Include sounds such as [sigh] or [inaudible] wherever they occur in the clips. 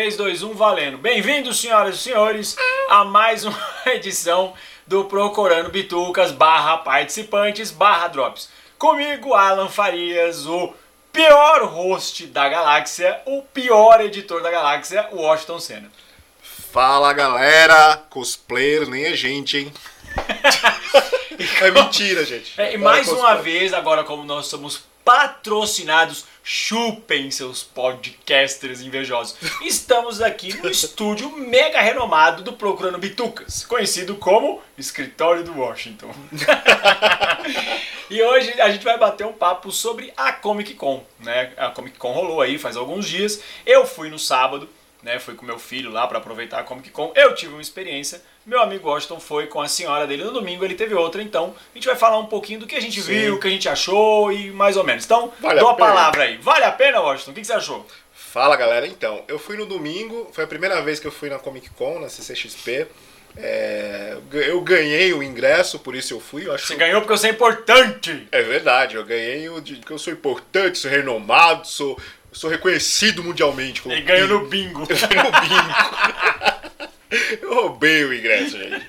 3, 2, 1, valendo. Bem-vindos, senhoras e senhores, a mais uma [laughs] edição do Procurando Bitucas barra participantes barra drops. Comigo, Alan Farias, o pior host da galáxia, o pior editor da galáxia, o Washington Senna. Fala galera, cosplayer nem é gente, hein? [laughs] é mentira, gente. É, e mais uma vez, agora como nós somos patrocinados, chupem seus podcasters invejosos. Estamos aqui no [laughs] estúdio mega renomado do Procurando Bitucas, conhecido como Escritório do Washington. [laughs] e hoje a gente vai bater um papo sobre a Comic Con, né? A Comic Con rolou aí faz alguns dias. Eu fui no sábado, né? Fui com meu filho lá para aproveitar a Comic Con. Eu tive uma experiência. Meu amigo Washington foi com a senhora dele no domingo, ele teve outra. Então, a gente vai falar um pouquinho do que a gente Sim. viu, o que a gente achou e mais ou menos. Então, vale dou a, a palavra aí. Vale a pena, Washington? O que, que você achou? Fala, galera. Então, eu fui no domingo, foi a primeira vez que eu fui na Comic Con, na CCXP. É, eu ganhei o ingresso, por isso eu fui. Eu acho... Você ganhou porque eu sou importante! É verdade, eu ganhei o de, porque eu sou importante, sou renomado, sou, sou reconhecido mundialmente. Ele ganhou no bingo. [laughs] Eu ganhei no bingo. eu roubei o ingresso, gente.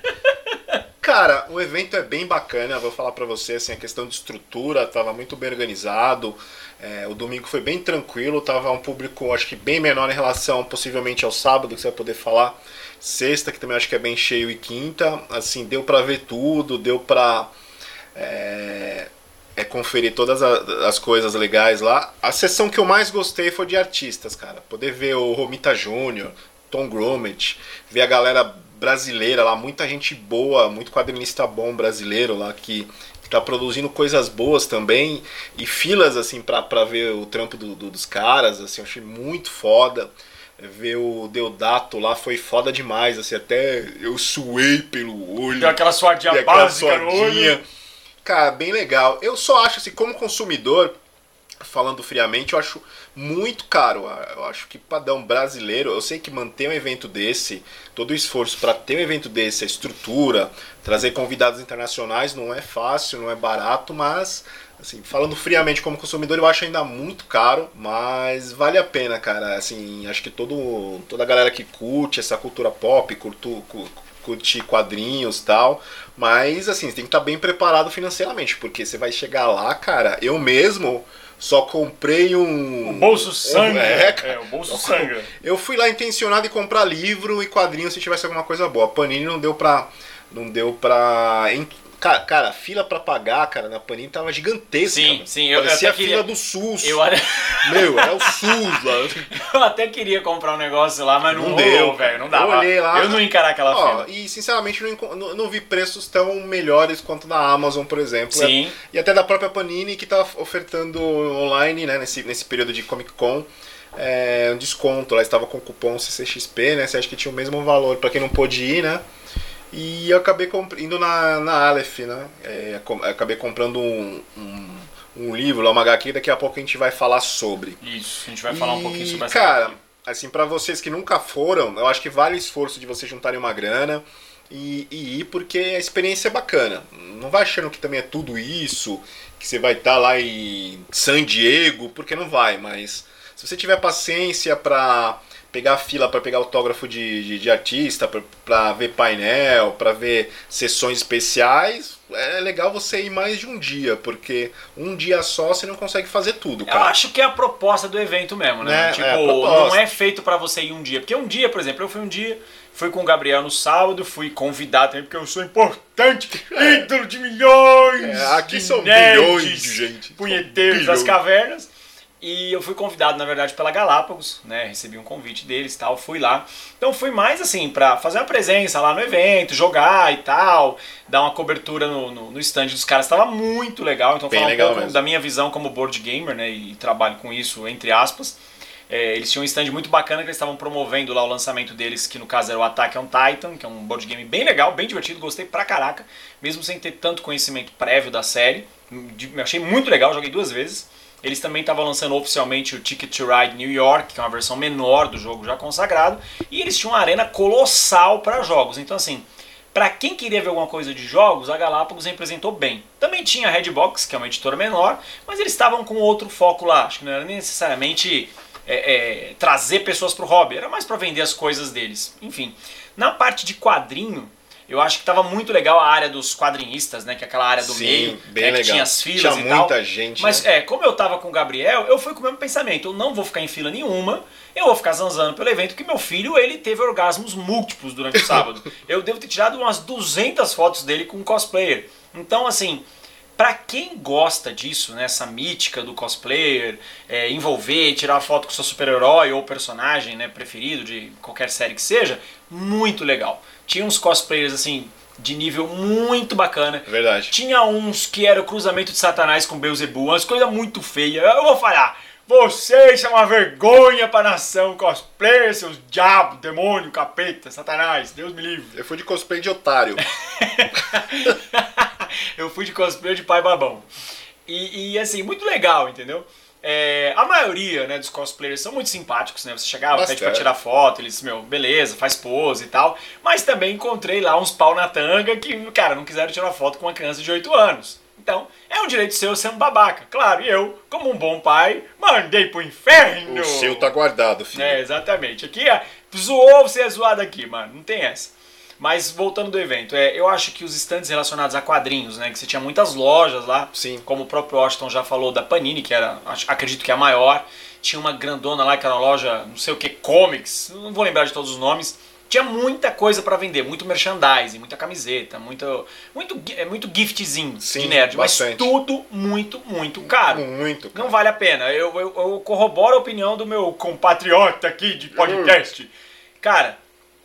Cara, o evento é bem bacana, vou falar pra você, assim, a questão de estrutura tava muito bem organizado. É, o domingo foi bem tranquilo, tava um público acho que bem menor em relação possivelmente ao sábado, que você vai poder falar sexta, que também acho que é bem cheio, e quinta. Assim, deu para ver tudo, deu para é, é, conferir todas as coisas legais lá. A sessão que eu mais gostei foi de artistas, cara. Poder ver o Romita Júnior, Tom Grummett, ver a galera brasileira lá, muita gente boa, muito quadrinista bom brasileiro lá que tá produzindo coisas boas também e filas assim para ver o trampo do, do, dos caras, assim, eu achei muito foda ver o Deodato lá foi foda demais, assim, até eu suei pelo olho. Deu aquela suadinha básica no olho. Cara, bem legal. Eu só acho, assim, como consumidor, falando friamente, eu acho muito caro. Eu acho que padrão brasileiro, eu sei que manter um evento desse, todo o esforço para ter um evento desse, a estrutura, trazer convidados internacionais não é fácil, não é barato, mas Assim, falando friamente como consumidor, eu acho ainda muito caro, mas vale a pena, cara. Assim, acho que todo, toda a galera que curte essa cultura pop, curtu, curte quadrinhos e tal, mas assim, você tem que estar bem preparado financeiramente, porque você vai chegar lá, cara, eu mesmo só comprei um. O bolso sangue. É, é, o bolso sangue. Eu fui lá intencionado em comprar livro e quadrinho se tivesse alguma coisa boa. A Panini não deu pra. Não deu pra Cara, cara, a fila pra pagar, cara, na Panini tava gigantesca. Sim, mano. sim. Eu, Parecia eu a fila do SUS. Eu... Meu, é o SUS [laughs] lá. Eu até queria comprar um negócio lá, mas não, não deu, velho. Não dava. Eu olhei lá. Eu não encarar aquela ó, fila. E, sinceramente, não, não, não, vi preços tão melhores quanto na Amazon, por exemplo. Sim. E até da própria Panini, que tá ofertando online, né, nesse, nesse período de Comic Con. É, um desconto, lá estava com cupom CCXP, né? Você acha que tinha o mesmo valor para quem não pôde ir, né? E eu acabei indo na, na Aleph, né? É, acabei comprando um, um, um, livro lá, uma HQ, daqui a pouco a gente vai falar sobre. Isso, a gente vai falar e, um pouquinho sobre essa Cara, HQ. assim, para vocês que nunca foram, eu acho que vale o esforço de vocês juntarem uma grana e, e ir, porque a experiência é bacana. Não vai achando que também é tudo isso, que você vai estar tá lá em San Diego, porque não vai, mas se você tiver paciência para pegar fila para pegar autógrafo de, de, de artista, para ver painel, para ver sessões especiais, é legal você ir mais de um dia, porque um dia só você não consegue fazer tudo. Cara. Eu acho que é a proposta do evento mesmo, né? É, tipo, é não é feito para você ir um dia. Porque um dia, por exemplo, eu fui um dia, fui com o Gabriel no sábado, fui convidado também, porque eu sou importante, é. ídolo de milhões! É, aqui são milhões de gente. Punheteiros das cavernas. E eu fui convidado, na verdade, pela Galápagos, né? Recebi um convite deles e tal, fui lá. Então fui mais assim, para fazer uma presença lá no evento, jogar e tal, dar uma cobertura no, no, no stand dos caras. Estava muito legal. Então falar um pouco mesmo. da minha visão como board gamer, né? E trabalho com isso, entre aspas. É, eles tinham um stand muito bacana que eles estavam promovendo lá o lançamento deles, que no caso era o Attack on Titan, que é um board game bem legal, bem divertido, gostei pra caraca, mesmo sem ter tanto conhecimento prévio da série. Achei muito legal, joguei duas vezes. Eles também estavam lançando oficialmente o Ticket to Ride New York, que é uma versão menor do jogo já consagrado, e eles tinham uma arena colossal para jogos. Então assim, para quem queria ver alguma coisa de jogos, a Galápagos representou bem. Também tinha a Redbox, que é uma editora menor, mas eles estavam com outro foco lá. Acho que não era necessariamente é, é, trazer pessoas pro hobby, era mais para vender as coisas deles. Enfim, na parte de quadrinho, eu acho que tava muito legal a área dos quadrinistas, né? Que é aquela área do Sim, meio, bem né, que legal. tinha as filas Tinha e muita tal. gente, Mas né? é, como eu tava com o Gabriel, eu fui com o mesmo pensamento. Eu não vou ficar em fila nenhuma, eu vou ficar zanzando pelo evento, que meu filho, ele teve orgasmos múltiplos durante o sábado. [laughs] eu devo ter tirado umas 200 fotos dele com cosplayer. Então, assim, Pra quem gosta disso, né, essa mítica do cosplayer, é, envolver, tirar foto com seu super-herói ou personagem né, preferido de qualquer série que seja, muito legal. Tinha uns cosplayers assim de nível muito bacana. É Verdade. Tinha uns que era o cruzamento de Satanás com Beelzebub, umas coisas muito feias. Eu vou falar, vocês são uma vergonha pra nação cosplayer, seus diabos, demônio, capeta, Satanás, Deus me livre. Eu fui de cosplay de otário. [laughs] eu fui de cosplay de pai babão. E, e, assim, muito legal, entendeu? É, a maioria né, dos cosplayers são muito simpáticos, né? Você chegava, Bastante. pede pra tirar foto, eles, meu, beleza, faz pose e tal. Mas também encontrei lá uns pau na tanga que, cara, não quiseram tirar foto com uma criança de 8 anos. Então, é um direito seu ser um babaca. Claro, e eu, como um bom pai, mandei pro inferno. O seu tá guardado, filho. É, exatamente. Aqui, é, zoou, você é zoado aqui, mano. Não tem essa. Mas voltando do evento, é, eu acho que os estandes relacionados a quadrinhos, né? Que você tinha muitas lojas lá. Sim. Como o próprio Washington já falou da Panini, que era, acredito que é a maior. Tinha uma grandona lá, que era uma loja, não sei o que, comics, não vou lembrar de todos os nomes. Tinha muita coisa pra vender, muito merchandising, muita camiseta, muito, muito, é muito giftzinho Sim, de nerd, bastante. mas tudo muito, muito caro. Muito. cara. Não vale a pena. Eu, eu, eu corroboro a opinião do meu compatriota aqui de podcast. Cara,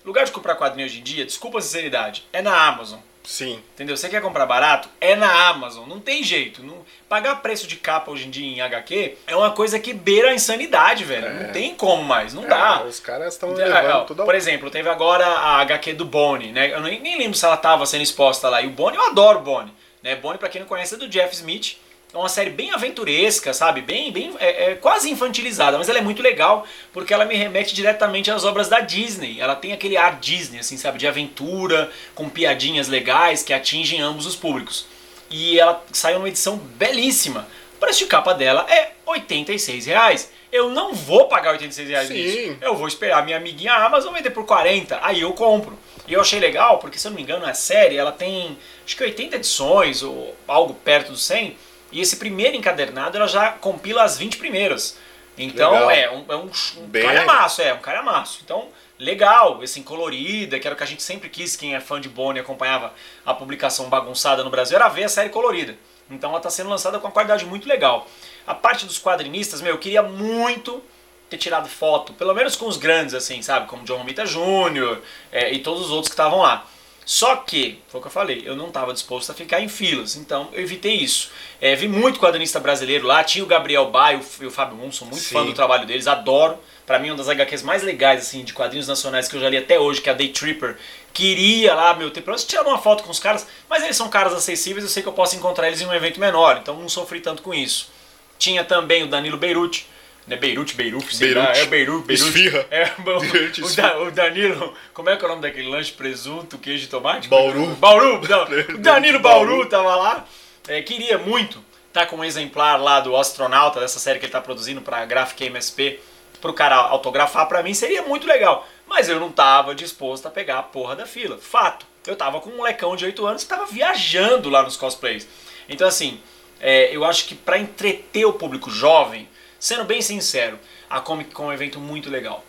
lugar de comprar quadrinho hoje em dia, desculpa a sinceridade, é na Amazon. Sim. Entendeu? Você quer comprar barato? É na Amazon. Não tem jeito. Não... Pagar preço de capa hoje em dia em HQ é uma coisa que beira a insanidade, velho. Não tem como mais. Não dá. É, os caras estão levando ó, tudo. Por exemplo, teve agora a HQ do Bonnie, né? Eu nem, nem lembro se ela tava sendo exposta lá. E o Bonnie, eu adoro o Bonnie. Né? Bonnie, pra quem não conhece, é do Jeff Smith. É uma série bem aventuresca, sabe? Bem, bem é, é quase infantilizada, mas ela é muito legal porque ela me remete diretamente às obras da Disney. Ela tem aquele ar Disney, assim, sabe? De aventura, com piadinhas legais que atingem ambos os públicos. E ela saiu numa edição belíssima. O preço de capa dela é 86 reais. Eu não vou pagar 86 reais Sim. nisso. Eu vou esperar minha amiguinha Amazon vender por 40, aí eu compro. E eu achei legal, porque se eu não me engano, a série ela tem acho que 80 edições, ou algo perto dos 100, e esse primeiro encadernado ela já compila as 20 primeiras. Então Legal. é um, é um, um Bem calhamaço, é um calhamaço. Então, legal, assim, colorida, que era o que a gente sempre quis, quem é fã de Bonnie acompanhava a publicação bagunçada no Brasil, era ver a série colorida. Então ela está sendo lançada com uma qualidade muito legal. A parte dos quadrinistas, meu, eu queria muito ter tirado foto, pelo menos com os grandes, assim, sabe? Como John Romita Jr. é, e todos os outros que estavam lá. Só que, foi o que eu falei, eu não estava disposto a ficar em filas, então eu evitei isso. É, vi muito quadrinista brasileiro lá, tinha o Gabriel Baio e o Fábio Moon, sou muito Sim. fã do trabalho deles, adoro. Pra mim, uma das HQs mais legais, assim, de quadrinhos nacionais que eu já li até hoje, que é a Day Tripper. Queria lá, meu, pelo menos tirar uma foto com os caras, mas eles são caras acessíveis, eu sei que eu posso encontrar eles em um evento menor, então não sofri tanto com isso. Tinha também o Danilo Beirute, né? Beirute, Beirute, sei lá, Beirute. é Beirute, Beirute. Esfirra. É, bom, Beirute, o, esfirra. O Danilo, como é que é o nome daquele lanche? Presunto, queijo e tomate? Bauru. Bauru, não, [laughs] o Danilo Bauru tava lá. É, queria muito estar com um exemplar lá do astronauta, dessa série que ele tá produzindo pra Graphic MSP, pro cara autografar pra mim, seria muito legal. Mas eu não tava disposto a pegar a porra da fila. Fato. Eu tava com um molecão de 8 anos que tava viajando lá nos cosplays. Então, assim, é, eu acho que pra entreter o público jovem, sendo bem sincero, a Comic Con é um evento muito legal.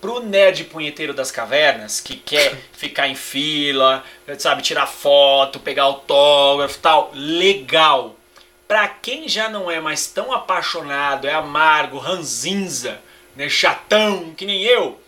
Pro nerd punheteiro das cavernas, que quer [coughs] ficar em fila, sabe, tirar foto, pegar autógrafo e tal, legal. Pra quem já não é mais tão apaixonado, é amargo, ranzinza, né, chatão, que nem eu,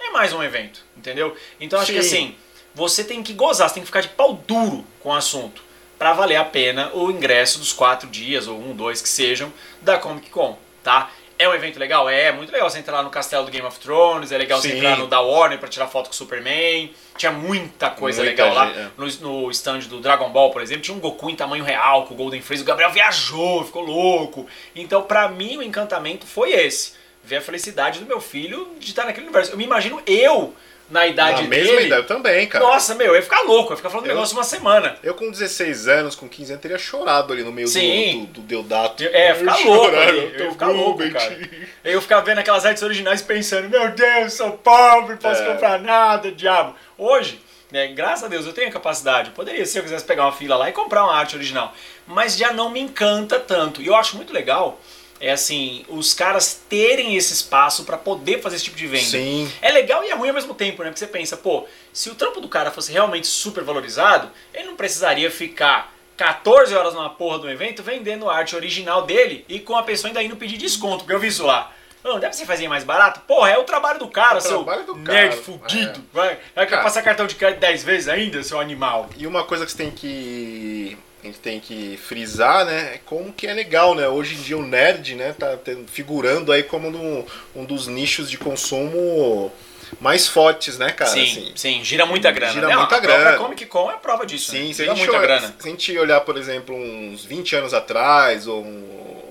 é mais um evento, entendeu? Então acho que Sim. assim, você tem que gozar, você tem que ficar de pau duro com o assunto pra valer a pena o ingresso dos quatro dias, ou um, dois que sejam, da Comic Con, tá? É um evento legal? É, muito legal você entrar lá no castelo do Game of Thrones, é legal você Sim. entrar no da Warner pra tirar foto com o Superman, tinha muita coisa Muita legal lá. gente, é. No, no stand do Dragon Ball, por exemplo, tinha um Goku em tamanho real com o Golden Freeze. O Gabriel viajou, ficou louco. Então, pra mim, o encantamento foi esse. ver a felicidade do meu filho de estar naquele universo. Eu me imagino eu na idade Na dele. mesma idade, eu também, cara. Nossa, meu, eu ia ficar louco, eu ia ficar falando Eu- negócio uma semana. Eu com 16 anos, com 15 anos, teria chorado ali no meio do, Sim. do, do Deodato. Eu- É, [laughs] eu ia ficar Eu louco ali, eu eu ia ficar louco, Rubens. cara. Eu ficava vendo aquelas artes originais pensando, meu Deus, sou pobre, posso É. comprar nada, diabo. Hoje, né, graças a Deus, eu tenho a capacidade. Poderia, se eu quisesse pegar uma fila lá e comprar uma arte original. Mas já não me encanta tanto. E eu acho muito legal, é assim, os caras terem esse espaço pra poder fazer esse tipo de venda. Sim. É legal e é ruim ao mesmo tempo, né? Porque você pensa, pô, se o trampo do cara fosse realmente super valorizado, ele não precisaria ficar 14 horas numa porra do evento vendendo a arte original dele e com a pessoa ainda indo pedir desconto, porque eu vi isso lá. Não, deve ser fazer mais barato? Porra, é o trabalho do cara, É o seu trabalho do nerd cara, fudido. Vai, vai quer Cara. passar cartão de crédito 10 vezes ainda, seu animal? E uma coisa que você tem que. A gente tem que frisar, né? É como que é legal, né? Hoje em dia o nerd, né, tá figurando aí como um, um dos nichos de consumo mais fortes, né, cara? sim, Assim, sim, gira muita grana. Gira né? muita a grana. Comic Con é a prova disso, Sim, né? se a, Gira gente muita olhar, grana. se a gente olhar, por exemplo, uns 20 anos atrás, ou,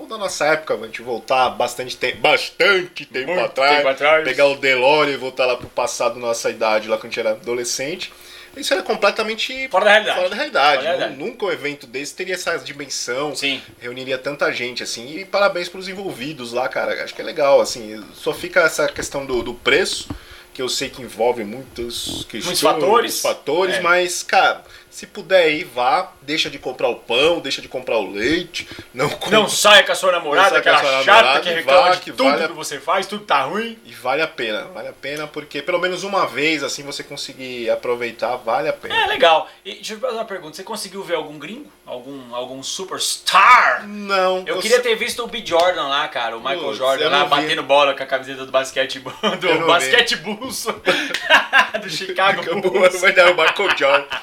ou da nossa época, a gente voltar bastante tempo, bastante tempo atrás, tempo atrás. pegar o DeLorean e voltar lá pro passado, nossa idade, lá quando a gente era adolescente, isso era completamente Fora da realidade. fora da realidade. Fora da realidade. Nu- Nunca um evento desse teria essa dimensão, Sim. reuniria tanta gente, assim, e parabéns pros envolvidos lá, cara, acho que é legal, assim, só fica essa questão do, do preço, que eu sei que envolve muitos questões, fatores. fatores É. mas, cara, se puder ir, vá, deixa de comprar o pão, deixa de comprar o leite, não compra, [laughs] Não saia com a sua namorada, aquela sua chata namorada que reclama vá, de que tudo vale a- que você faz, tudo tá ruim. e vale a pena, vale a pena, porque pelo menos uma vez, assim, você conseguir aproveitar, vale a pena. É legal. E deixa eu fazer uma pergunta: você conseguiu ver algum gringo? Algum, algum superstar? Não, Eu queria ter visto o B. Jordan lá, cara, o Michael Putz, Jordan lá vi. batendo bola com a camiseta do basquete [laughs] do basquete Bulls [laughs] do Chicago Bulls. Vai dar o Michael Jordan.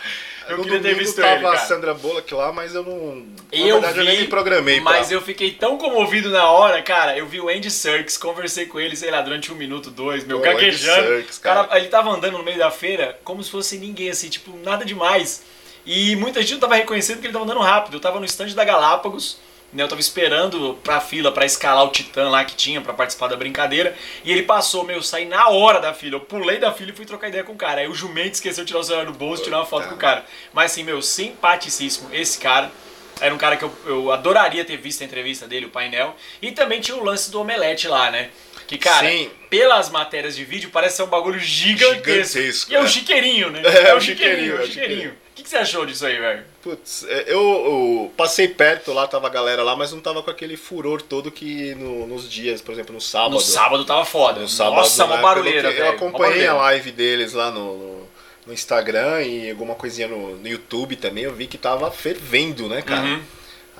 Eu no queria ter visto tava ele, a cara. Sandra Bullock lá, mas eu não. Eu na verdade, eu vi, nem me programei mas pra... eu fiquei tão comovido na hora, cara. Eu vi o Andy Serkis, conversei com ele, sei lá, durante um minuto, dois, meu, Pô, gaguejando. Serkis, cara, cara. ele tava andando no meio da feira como se fosse ninguém, assim, tipo, nada demais. E muita gente não tava reconhecendo que ele tava andando rápido. Eu tava no stand da Galápagos, né? Eu tava esperando pra fila pra escalar o Titã lá que tinha pra participar da brincadeira. E ele passou, meu, eu saí na hora da fila. Eu pulei da fila e fui trocar ideia com o cara. Aí o jumento esqueceu de tirar o celular do bolso e tirar uma foto com o cara. Mas assim, meu, simpaticíssimo esse cara. Era um cara que eu, eu adoraria ter visto a entrevista dele, o painel. E também tinha o lance do omelete lá, né? Que, cara, Sim. pelas matérias de vídeo, parece ser um bagulho gigantesco. Gigantesco, e é o é. chiqueirinho, né? [laughs] É, o o chiqueirinho, é o é o chiqueirinho. O que, que você achou disso aí, velho? Putz, é, eu, eu passei perto lá, tava a galera lá, mas não tava com aquele furor todo que no- nos dias, por exemplo, no sábado. No sábado tava foda. No sábado, Nossa, uma né, barulheira, pelo que velho. Eu uma acompanhei a barulheira. live deles lá no, no, no Instagram e alguma coisinha no, no YouTube também, eu vi que tava fervendo, né, cara? Uhum.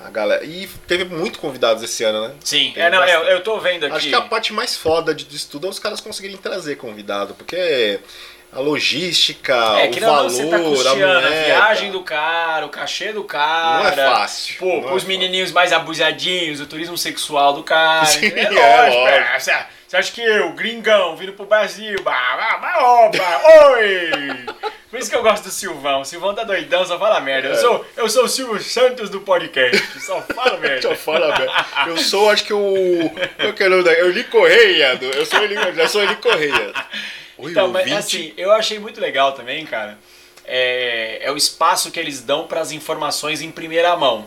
A galera. E teve muito convidados esse ano, né? Sim, é, não, bastante. eu tô vendo aqui. Acho que a parte mais foda de- disso tudo é os caras conseguirem trazer convidado, porque a logística, É, o que não, valor, você tá a a, viagem do cara, o cachê do cara. Não é fácil. Pô, não é os menininhos mais abusadinhos, o turismo sexual do cara. Sim, é é lógico. lógico. é, Você você acha que eu, gringão, vindo pro Brasil, oba, oi! Por isso que eu gosto do Silvão. O Silvão tá doidão, só fala merda. Eu, É. sou, eu sou o Silvio Santos do podcast, só fala [laughs] merda. Só fala, velho. Eu sou, acho que o. Qual que é o nome da. Eu li Correia. do- Eu sou o Eli, eu já sou Eli Correia. Oi, Então, mas ouvinte. assim, eu achei muito legal também, cara. É, é o espaço que eles dão para as informações em primeira mão.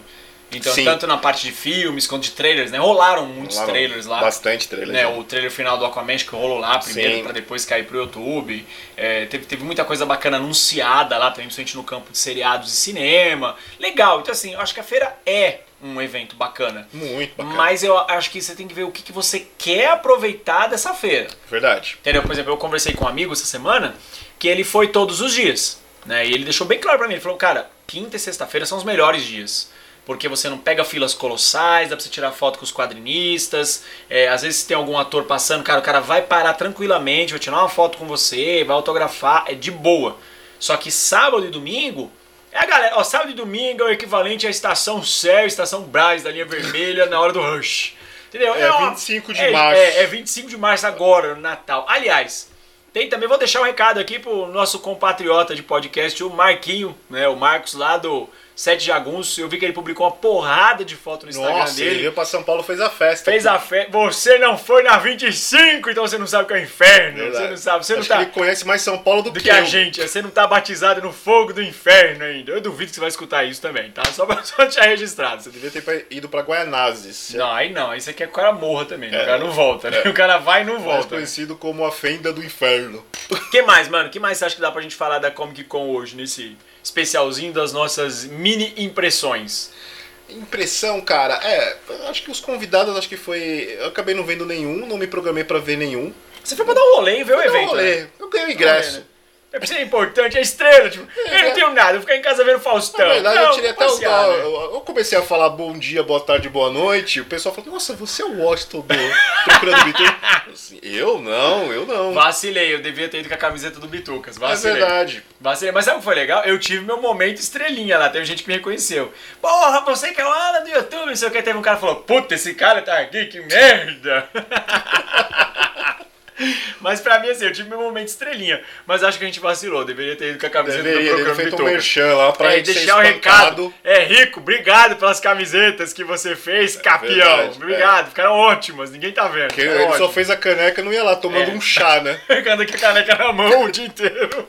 Então, Sim. tanto na parte de filmes quanto de trailers, né? Rolaram muitos Lá, trailers lá. Bastante trailer. Né, já. o trailer final do Aquaman que rolou lá primeiro para depois cair pro YouTube. É, teve, teve muita coisa bacana anunciada lá também, principalmente no campo de seriados e cinema. Legal, então assim, eu acho que a feira é um evento bacana. Muito bacana. Mas eu acho que você tem que ver o que, que você quer aproveitar dessa feira. Verdade. Entendeu? Por exemplo, eu conversei com um amigo essa semana que ele foi todos os dias. Né? E ele deixou bem claro pra mim. Ele falou, cara, quinta e sexta-feira são os melhores dias. Porque você não pega filas colossais, dá pra você tirar foto com os quadrinistas. é, às vezes tem algum ator passando, cara, o cara vai parar tranquilamente, vai tirar uma foto com você, vai autografar, é de boa. Só que sábado e domingo, é a galera, ó, sábado e domingo é o equivalente à estação Céu, estação Braz da linha vermelha na hora do rush. Entendeu? É uma- 25 de é, março. É, é 25 de março agora, no Natal. Aliás, tem também, vou deixar um recado aqui pro nosso compatriota de podcast, o Marquinho, né? O Marcos lá do Sete Jagunço. Eu vi que ele publicou uma porrada de foto no Instagram Nossa, ele dele. veio pra São Paulo fez a festa. Fez a festa. Você não foi na 25, então você não sabe o que é o inferno. Verdade. Você não sabe. Você não Acho tá. que ele conhece mais São Paulo do, do que, que a gente. Você não tá batizado no fogo do inferno ainda. Eu duvido que você vai escutar isso também, tá? Só pra [laughs] só deixar registrado. Você devia ter ido pra Guaianazes. Não, aí não. Aí você quer que o cara morra também. né? É. O cara não volta, né? É. [laughs] O cara vai e não Mais volta. conhecido como a fenda do inferno. O que mais, mano? O que mais você acha que dá pra gente falar da Comic Con hoje, nesse especialzinho das nossas mini impressões? Impressão, cara, é. Acho que os convidados, acho que foi. Eu acabei não vendo nenhum, não me programei pra ver nenhum. Você foi pra dar um rolê e ver o dar um evento, rolê, né? Eu ganhei o ingresso. É pra ser importante, é estrela, tipo, eu não tenho nada, eu vou ficar em casa vendo Faustão. Na verdade, não, eu tirei até o. passear, né? Eu, comecei a falar bom dia, boa tarde, boa noite. O pessoal falou, nossa, você é o Washington do Procurando Vitor. Assim, eu não, eu não. Vacilei, eu devia ter ido com a camiseta do Bitucas, É vacilei. verdade. Vacilei. Mas sabe o que foi legal? Eu tive meu momento estrelinha lá, teve gente que me reconheceu. Porra, você que é o Alan do YouTube, não sei o que. Teve um cara que falou, puta, esse cara tá aqui, que merda. [laughs] Mas pra mim, assim, eu tive meu momento estrelinha. Mas acho que a gente vacilou, deveria ter ido com a camiseta Deveria do programa feito um merchan lá pra É, gente deixar o recado. É, Rico, obrigado pelas camisetas que você fez, campeão. verdade, obrigado, ficaram ótimas, ninguém tá vendo. Porque ele só ótimas. fez a caneca não ia lá tomando É. um chá, né? [laughs] Ficando com a caneca na mão o dia [laughs] inteiro.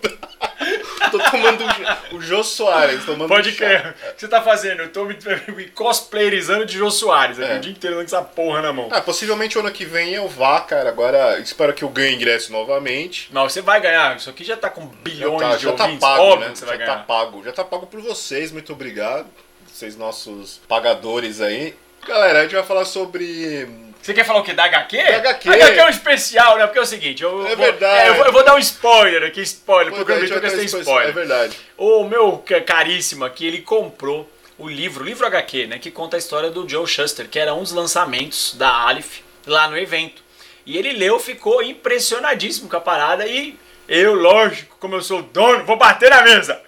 Tô tomando o Jô- o Jô Soares, tomando Pode crer. O que você tá fazendo? Eu tô me, me cosplayerizando de Jô Soares É. o dia inteiro com essa porra na mão. Ah, possivelmente o ano que vem eu vá, cara. Agora espero que eu ganhe ingresso novamente. Não, você vai ganhar. Isso aqui já tá com Já bilhões tá, de já tá ouvintes. pago, Óbvio né? você Já vai tá ganhar. pago. Já tá pago por vocês, muito obrigado. Vocês nossos pagadores aí. Galera, a gente vai falar sobre. Você quer falar o quê? Da HQ? Da HQ. HQ é um especial, né? Porque é o seguinte, eu, É vou, verdade. eu, vou, eu vou dar um spoiler aqui, spoiler, Pô, porque o a vai Bitucas tem expo- spoiler. É verdade. O meu ca- caríssimo aqui, ele comprou o livro, o livro HQ, né, que conta a história do Joe Shuster, que era um dos lançamentos da Aleph lá no evento. E ele leu, ficou impressionadíssimo com a parada e eu, lógico, como eu sou o dono, vou bater na mesa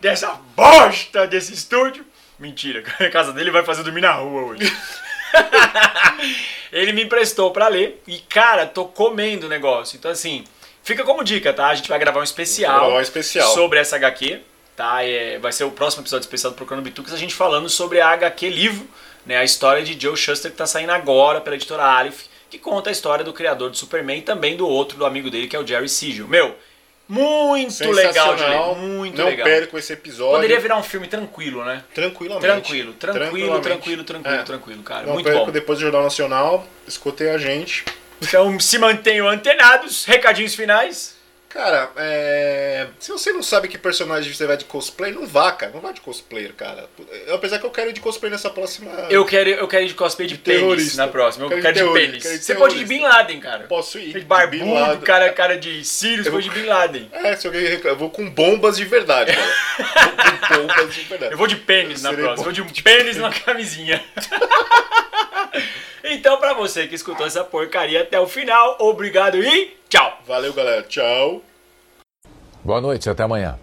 dessa bosta desse estúdio. Mentira, [laughs] a casa dele vai fazer dormir na rua hoje. [laughs] ele me emprestou pra ler e, cara, tô comendo o negócio. Então, assim, fica como dica, tá? A gente vai gravar um especial, Gravar um especial. sobre essa HQ, tá? É, vai ser o próximo episódio especial do Procurando Bitucas, a gente falando sobre a HQ livro, né? A história de Joe Shuster que tá saindo agora pela editora Aleph, que conta a história do criador do Superman e também do outro, do amigo dele, que é o Jerry Siegel. Meu, muito legal muito Não legal. percam esse episódio. Poderia virar um filme tranquilo, né? Tranquilamente. Tranquilo, tranquilo, tranquilo, tranquilo, É. tranquilo, cara. Não muito percam bom. depois do Jornal Nacional. Escutem a gente. Então se mantenham antenados. Recadinhos finais. Cara, é... se você não sabe que personagem você vai de cosplay, não vá, cara. Não vá de cosplayer, cara. Apesar que eu quero ir de cosplay nessa próxima. Eu quero, eu quero ir de cosplay de, pênis terrorista. na próxima. Eu Quero quero, de de pênis. quero de Você pode ir de. Bin Laden, cara. posso ir. De Bin barbudo, Laden. cara, cara de Sirius, Eu vou- de Bin Laden. É, se alguém reclama, eu vou com bombas de verdade, cara. vou com bombas de verdade. Eu vou de pênis na próxima. bom Eu vou de pênis numa camisinha. [laughs] então, pra você que escutou essa porcaria até o final, obrigado e tchau. Valeu, galera. Tchau. Boa noite, até amanhã.